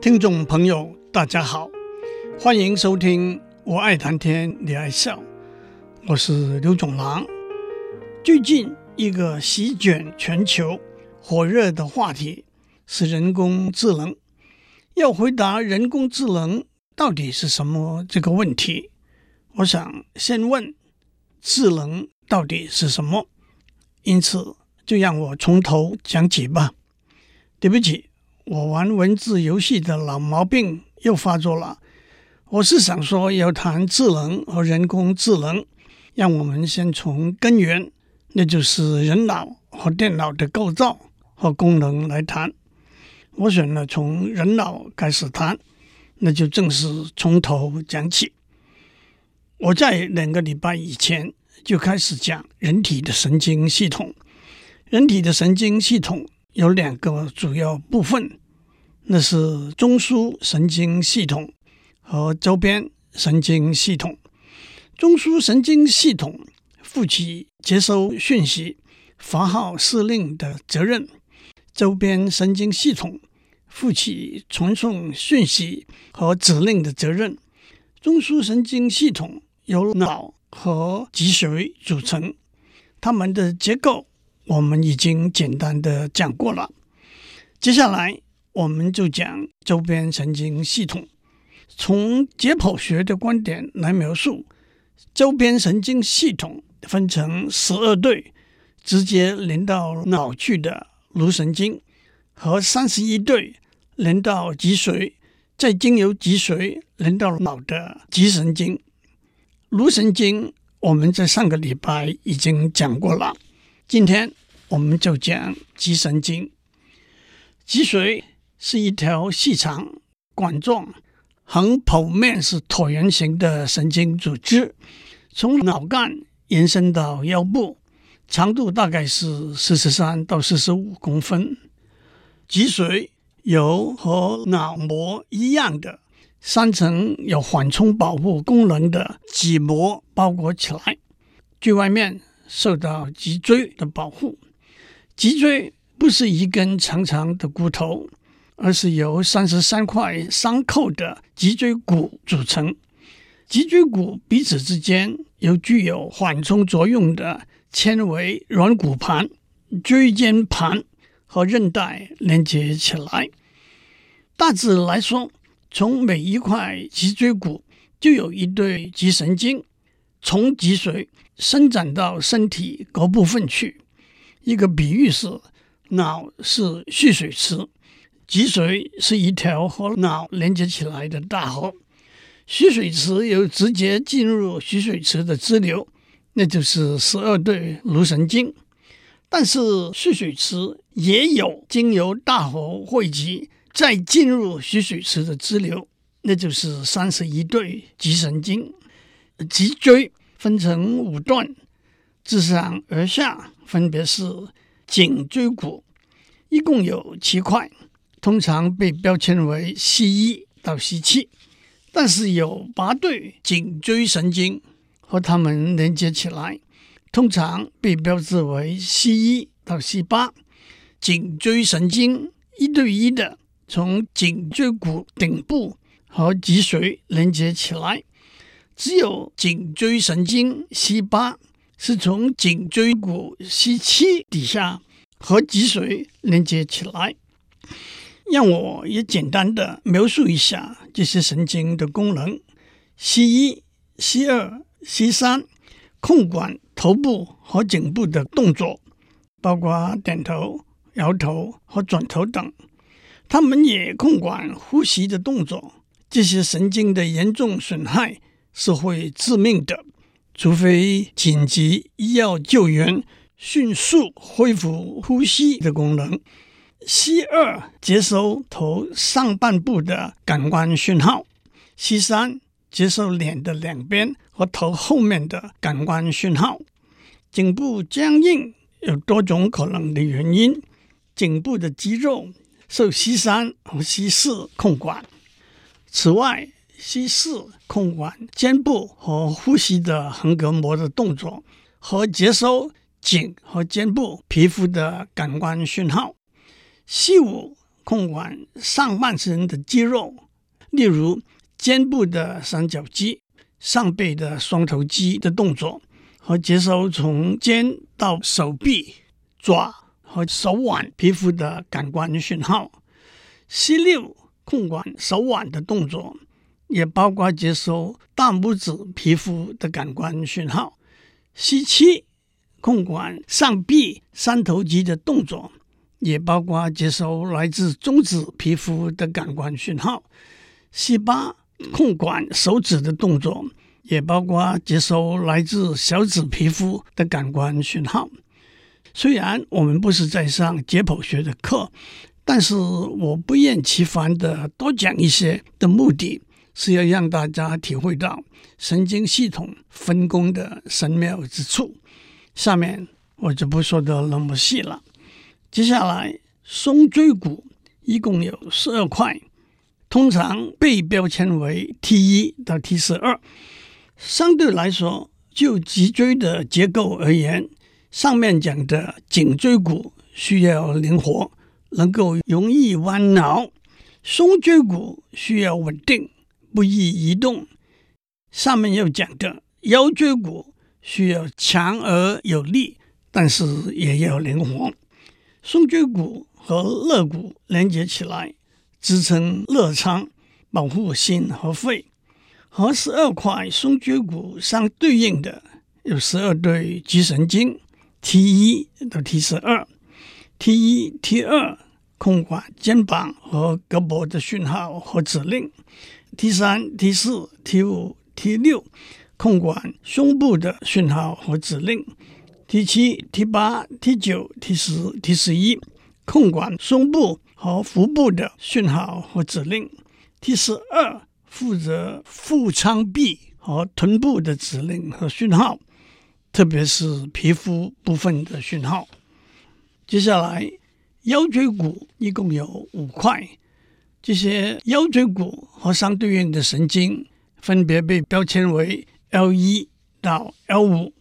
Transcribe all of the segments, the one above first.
听众朋友，大家好，欢迎收听《我爱谈天，你爱笑》，我是刘总郎。最近一个席卷全球、火热的话题是人工智能。要回答人工智能到底是什么这个问题，我想先问智能到底是什么。因此，就让我从头讲起吧。对不起。我玩文字游戏的老毛病又发作了。我是想说，要谈智能和人工智能，让我们先从根源，那就是人脑和电脑的构造和功能来谈。我选了从人脑开始谈，那就正式从头讲起。我在两个礼拜以前就开始讲人体的神经系统。人体的神经系统有两个主要部分。那是中枢神经系统和周边神经系统。中枢神经系统负起接收讯息、发号施令的责任；周边神经系统负起传送讯息和指令的责任。中枢神经系统由脑和脊髓组成，它们的结构我们已经简单的讲过了。接下来。我们就讲周边神经系统，从解剖学的观点来描述，周边神经系统分成十二对直接连到脑去的颅神经，和三十一对连到脊髓，再经由脊髓连到脑的脊神经。颅神经我们在上个礼拜已经讲过了，今天我们就讲脊神经，脊髓。是一条细长、管状、横剖面是椭圆形的神经组织，从脑干延伸到腰部，长度大概是四十三到四十五公分。脊髓由和脑膜一样的三层有缓冲保护功能的脊膜包裹起来，最外面受到脊椎的保护。脊椎不是一根长长的骨头。而是由三十三块相扣的脊椎骨组成，脊椎骨彼此之间由具有缓冲作用的纤维软骨盘、椎间盘和韧带连接起来。大致来说，从每一块脊椎骨就有一对脊神经，从脊髓伸展到身体各部分去。一个比喻是，脑是蓄水池。脊髓是一条和脑连接起来的大河，蓄水池有直接进入蓄水池的支流，那就是十二对颅神经。但是蓄水池也有经由大河汇集再进入蓄水池的支流，那就是三十一对脊神经。脊椎分成五段，自上而下分别是颈椎骨，一共有七块。通常被标签为 C 一到 C 七，但是有八对颈椎神经和它们连接起来，通常被标志为 C 一到 C 八。颈椎神经一对一的从颈椎骨顶部和脊髓连接起来，只有颈椎神经 C 八是从颈椎骨 C 七底下和脊髓连接起来。让我也简单的描述一下这些神经的功能：C 一、C 二、C 三控管头部和颈部的动作，包括点头、摇头和转头等。它们也控管呼吸的动作。这些神经的严重损害是会致命的，除非紧急医药救援，迅速恢复呼吸的功能。C 二接收头上半部的感官讯号，C 三接收脸的两边和头后面的感官讯号。颈部僵硬有多种可能的原因，颈部的肌肉受 C 三和 C 四控管。此外，C 四控管肩部和呼吸的横膈膜的动作，和接收颈和肩部皮肤的感官讯号。C 五控管上半身的肌肉，例如肩部的三角肌、上背的双头肌的动作，和接收从肩到手臂、爪和手腕皮肤的感官讯号。C 六控管手腕的动作，也包括接收大拇指皮肤的感官讯号。C 七控管上臂三头肌的动作。也包括接收来自中指皮肤的感官讯号，C 八控管手指的动作，也包括接收来自小指皮肤的感官讯号。虽然我们不是在上解剖学的课，但是我不厌其烦的多讲一些的目的，是要让大家体会到神经系统分工的神妙之处。下面我就不说的那么细了。接下来，胸椎骨一共有十二块，通常被标签为 T 一到 T 十二。相对来说，就脊椎的结构而言，上面讲的颈椎骨需要灵活，能够容易弯挠；胸椎骨需要稳定，不易移动。上面又讲的腰椎骨需要强而有力，但是也要灵活。胸椎骨和肋骨连接起来，支撑肋腔，保护心和肺。和十二块胸椎骨相对应的有十二对脊神经，T 一到 T 十二，T 一、T 二控管肩膀和胳膊的讯号和指令，T 三、T 四、T 五、T 六控管胸部的讯号和指令。T 七、T 八、T 九、T 十、T 十一控管胸部和腹部的讯号和指令；T 十二负责腹腔壁和臀部的指令和讯号，特别是皮肤部分的讯号。接下来，腰椎骨一共有五块，这些腰椎骨和相对应的神经分别被标签为 L 一到 L 五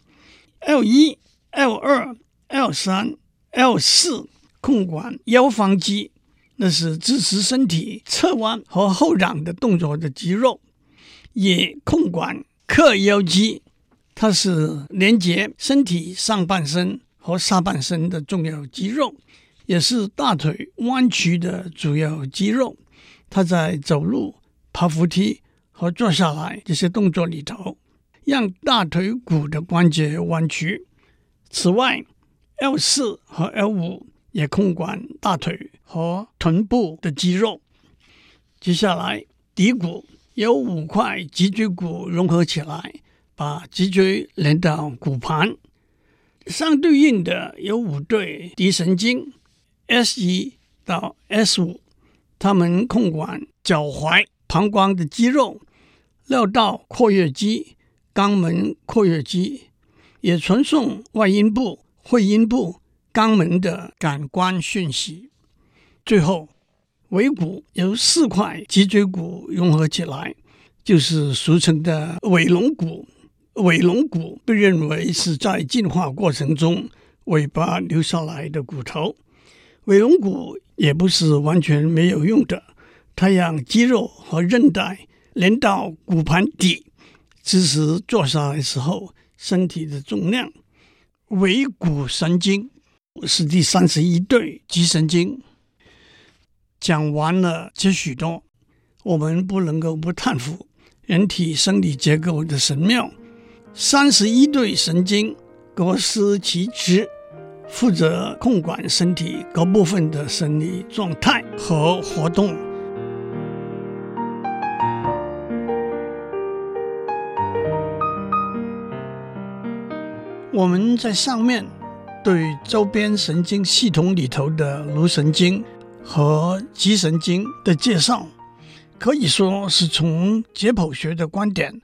，L 一。L 二、L 三、L 四控管腰方肌，那是支持身体侧弯和后仰的动作的肌肉；也控管髁腰肌，它是连接身体上半身和下半身的重要肌肉，也是大腿弯曲的主要肌肉。它在走路、爬扶梯和坐下来这些动作里头，让大腿骨的关节弯曲。此外，L 四和 L 五也控管大腿和臀部的肌肉。接下来，骶骨由五块脊椎骨融合起来，把脊椎连到骨盘。相对应的有五对骶神经，S 一到 S 五，它们控管脚踝、膀胱的肌肉、尿道括约肌、肛门括约肌。也传送外阴部、会阴部、肛门的感官讯息。最后，尾骨由四块脊椎骨融合起来，就是俗称的尾龙骨。尾龙骨被认为是在进化过程中尾巴留下来的骨头。尾龙骨也不是完全没有用的，它让肌肉和韧带连到骨盘底，支持坐下来时候。身体的重量，尾骨神经是第三十一对脊神经。讲完了这许多，我们不能够不叹服人体生理结构的神妙。三十一对神经各司其职，负责控管身体各部分的生理状态和活动。我们在上面对周边神经系统里头的颅神经和脊神经的介绍，可以说是从解剖学的观点，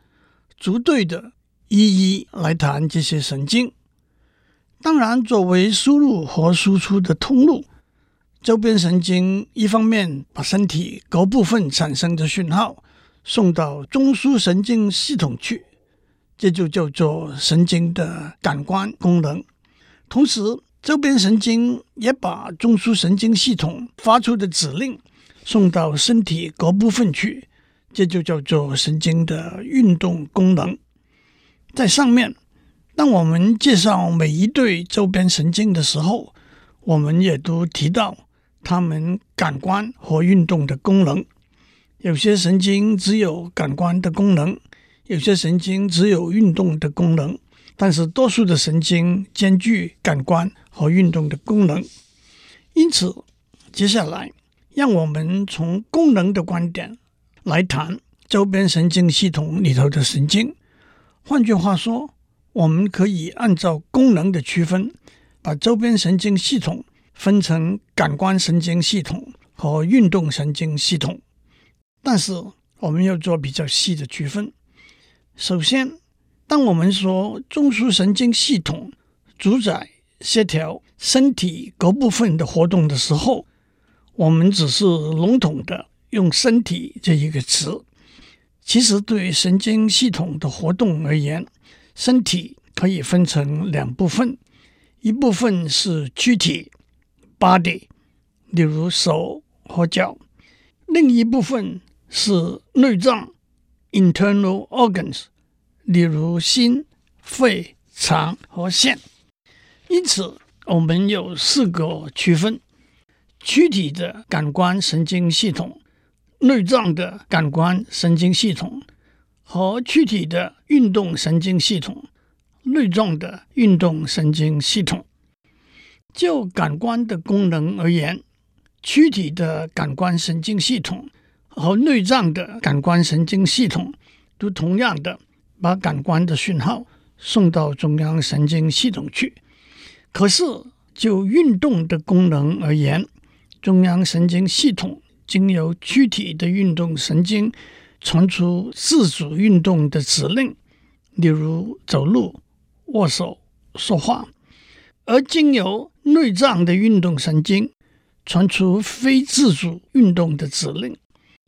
逐对的一一来谈这些神经。当然，作为输入和输出的通路，周边神经一方面把身体各部分产生的讯号送到中枢神经系统去。这就叫做神经的感官功能。同时，周边神经也把中枢神经系统发出的指令送到身体各部分去，这就叫做神经的运动功能。在上面，当我们介绍每一对周边神经的时候，我们也都提到它们感官和运动的功能。有些神经只有感官的功能，有些神经只有运动的功能。但是，多数的神经兼具感官和运动的功能。因此，接下来让我们从功能的观点来谈周边神经系统里头的神经。换句话说，我们可以按照功能的区分，把周边神经系统分成感官神经系统和运动神经系统。但是，我们要做比较细的区分。首先，当我们说中枢神经系统主宰协调身体各部分的活动的时候，我们只是笼统的用“身体”这一个词。其实，对于神经系统的活动而言，身体可以分成两部分：一部分是躯体 （body），例如手和脚；另一部分是内脏 （internal organs）。例如心、肺、肠和腺，因此我们有四个区分：躯体的感官神经系统、内脏的感官神经系统和躯体的运动神经系统、内脏的运动神经系统。就感官的功能而言，躯体的感官神经系统和内脏的感官神经系统都同样的。把感官的讯号送到中央神经系统去。可是，就运动的功能而言，中央神经系统经由躯体的运动神经传出自主运动的指令，例如走路、握手、说话；而经由内脏的运动神经传出非自主运动的指令，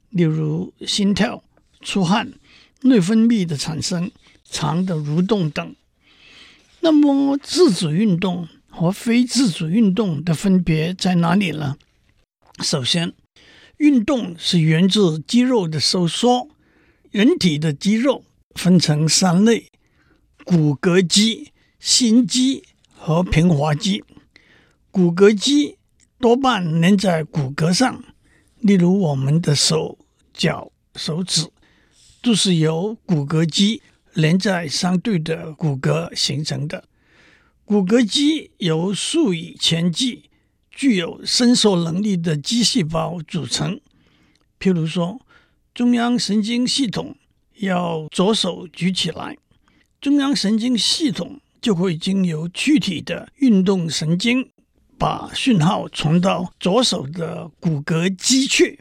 例如心跳、出汗。内分泌的产生、肠的蠕动等。那么，自主运动和非自主运动的分别在哪里呢？首先，运动是源自肌肉的收缩。人体的肌肉分成三类：骨骼肌、心肌和平滑肌。骨骼肌多半粘在骨骼上，例如我们的手、脚、手指。都是由骨骼肌连在相对的骨骼形成的。骨骼肌由数以千计具有伸缩能力的肌细胞组成。譬如说，中央神经系统要左手举起来，中央神经系统就会经由躯体的运动神经，把讯号传到左手的骨骼肌去，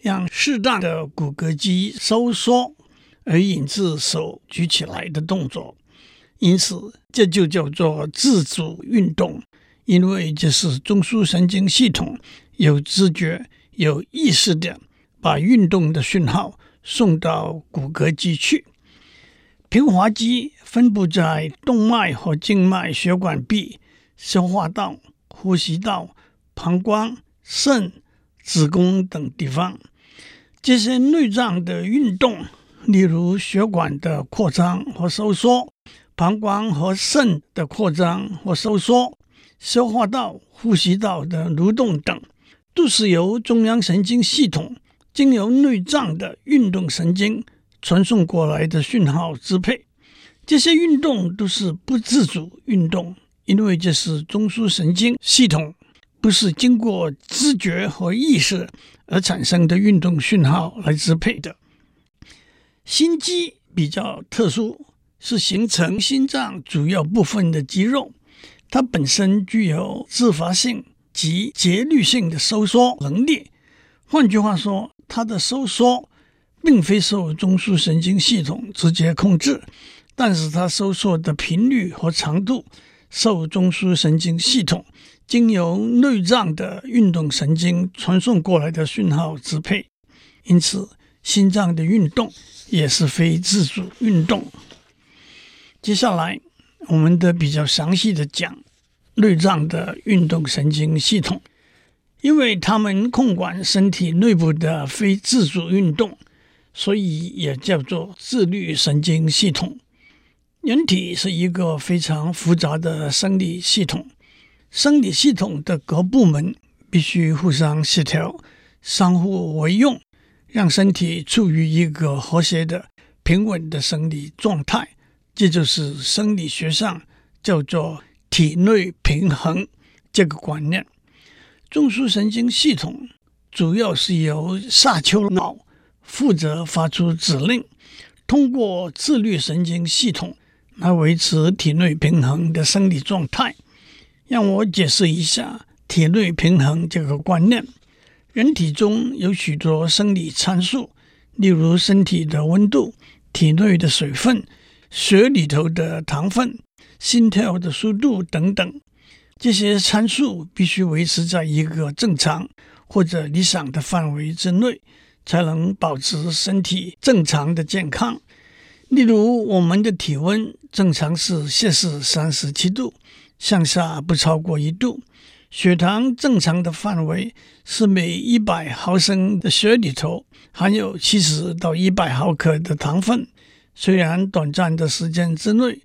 让适当的骨骼肌收缩。而引致手举起来的动作，因此这就叫做自主运动，因为这是中枢神经系统有知觉、有意识地把运动的讯号送到骨骼肌去。平滑肌分布在动脉和静脉血管壁、消化道、呼吸道、膀胱、肾、子宫等地方，这些内脏的运动。例如血管的扩张和收缩、膀胱和肾的扩张或收缩、消化道、呼吸道的蠕动等，都是由中央神经系统经由内脏的运动神经传送过来的讯号支配。这些运动都是不自主运动，因为这是中枢神经系统不是经过知觉和意识而产生的运动讯号来支配的。心肌比较特殊，是形成心脏主要部分的肌肉，它本身具有自发性及节律性的收缩能力。换句话说，它的收缩并非受中枢神经系统直接控制，但是它收缩的频率和长度受中枢神经系统经由内脏的运动神经传送过来的讯号支配。因此，心脏的运动。也是非自主运动。接下来，我们得比较详细的讲内脏的运动神经系统，因为它们控管身体内部的非自主运动，所以也叫做自律神经系统。人体是一个非常复杂的生理系统，生理系统的各部门必须互相协调、相互为用，让身体处于一个和谐的、平稳的生理状态。这就是生理学上叫做体内平衡这个观念。中枢神经系统主要是由下丘脑负责发出指令，通过自律神经系统。来维持体内平衡的生理状态。让我解释一下体内平衡这个观念。人体中有许多生理参数，例如身体的温度、体内的水分、血里头的糖分、心跳的速度等等。这些参数必须维持在一个正常或者理想的范围之内，才能保持身体正常的健康。例如，我们的体温正常是摄氏三十七度，向下不超过一度。血糖正常的范围是每一百毫升的血里头含有七十到一百毫克的糖分。虽然短暂的时间之内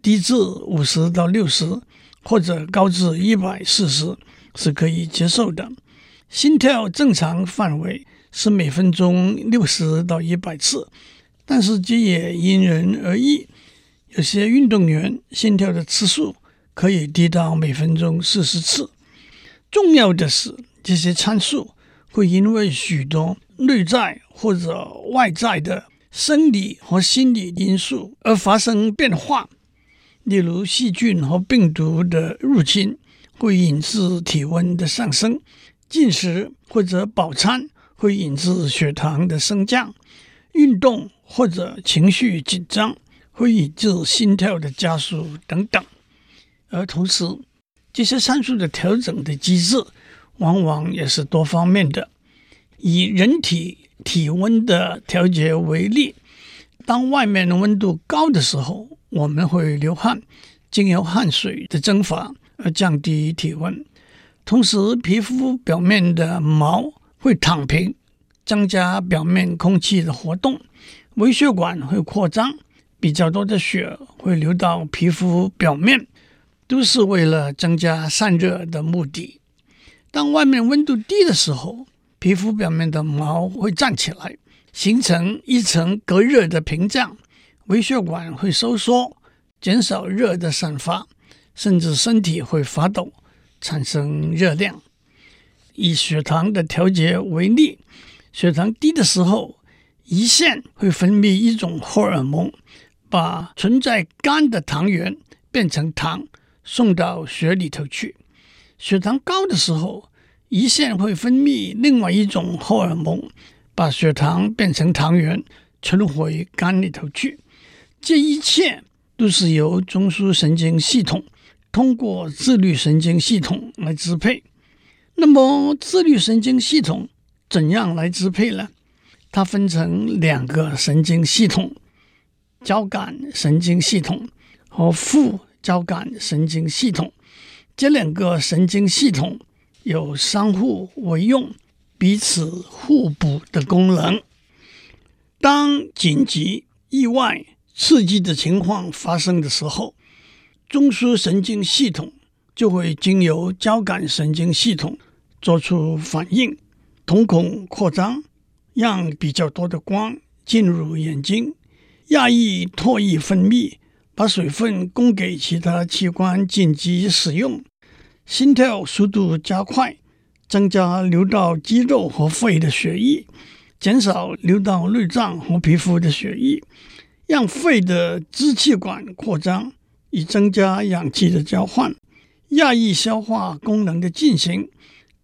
低至五十到六十，或者高至一百四十是可以接受的。心跳正常范围是每分钟六十到一百次。但是这也因人而异，有些运动员心跳的次数可以低到每分钟四十次。重要的是，这些参数会因为许多内在或者外在的生理和心理因素而发生变化。例如，细菌和病毒的入侵会引致体温的上升；进食或者饱餐会引致血糖的升降；运动。或者情绪紧张会引致心跳的加速等等，而同时这些参数的调整的机制往往也是多方面的。以人体体温的调节为例，当外面的温度高的时候，我们会流汗，经由汗水的蒸发而降低体温；同时，皮肤表面的毛会躺平，增加表面空气的活动。微血管会扩张，比较多的血会流到皮肤表面，都是为了增加散热的目的。当外面温度低的时候，皮肤表面的毛会站起来，形成一层隔热的屏障，微血管会收缩，减少热的散发，甚至身体会发抖，产生热量。以血糖的调节为例，血糖低的时候，胰腺会分泌一种荷尔蒙，把存在肝的糖原变成糖，送到血里头去。血糖高的时候，胰腺会分泌另外一种荷尔蒙，把血糖变成糖原，存回肝里头去。这一切都是由中枢神经系统通过自律神经系统来支配。那么，自律神经系统怎样来支配呢？它分成两个神经系统：交感神经系统和副交感神经系统。这两个神经系统有相互为用、彼此互补的功能。当紧急、意外、刺激的情况发生的时候，中枢神经系统就会经由交感神经系统做出反应，瞳孔扩张。让比较多的光进入眼睛，压抑唾液分泌，把水分供给其他器官紧急使用。心跳速度加快，增加流到肌肉和肺的血液，减少流到内脏和皮肤的血液，让肺的支气管扩张，以增加氧气的交换。压抑消化功能的进行，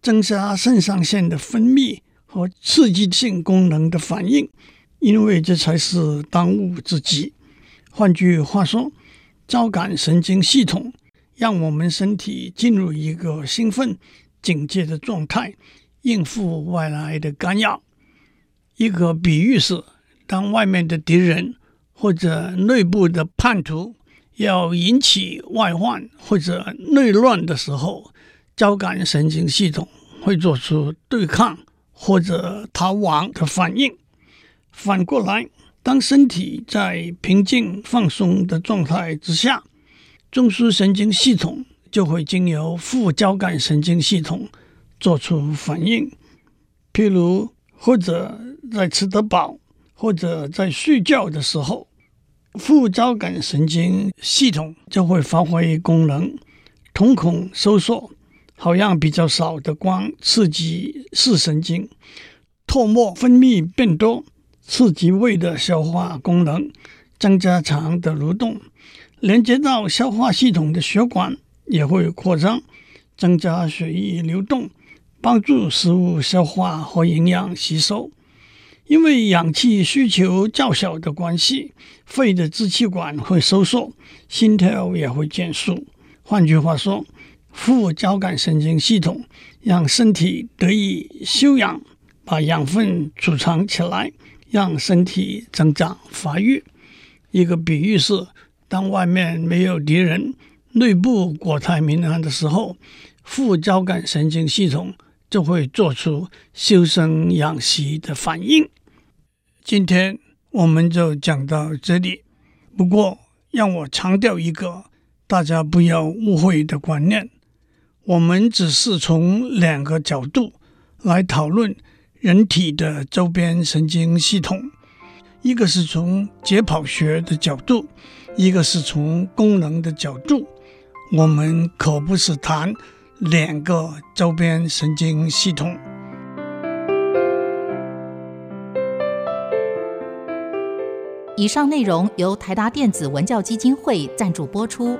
增加肾上腺的分泌。和刺激性功能的反应，因为这才是当务之急。换句话说，交感神经系统让我们身体进入一个兴奋、警戒的状态，应付外来的干扰。一个比喻是，当外面的敌人或者内部的叛徒要引起外患或者内乱的时候，交感神经系统会做出对抗或者逃亡的反应。反过来，当身体在平静放松的状态之下，中枢神经系统就会经由副交感神经系统做出反应，譬如或者在吃得饱，或者在睡觉的时候，副交感神经系统就会发挥功能，瞳孔收缩，好让比较少的光刺激视神经，唾沫分泌变多。刺激胃的消化功能，增加肠的蠕动，连接到消化系统的血管也会扩张，增加血液流动，帮助食物消化和营养吸收。因为氧气需求较小的关系，肺的支气管会收缩，心跳也会减速。换句话说，副交感神经系统让身体得以休养，把养分储藏起来。让身体增长发育。一个比喻是，当外面没有敌人，内部国泰民安的时候，副交感神经系统就会做出修身养息的反应。今天我们就讲到这里。不过，让我强调一个大家不要误会的观念：我们只是从两个角度来讨论。人体的周边神经系统，一个是从解剖学的角度，一个是从功能的角度。我们可不是谈两个周边神经系统。以上内容由台达电子文教基金会赞助播出。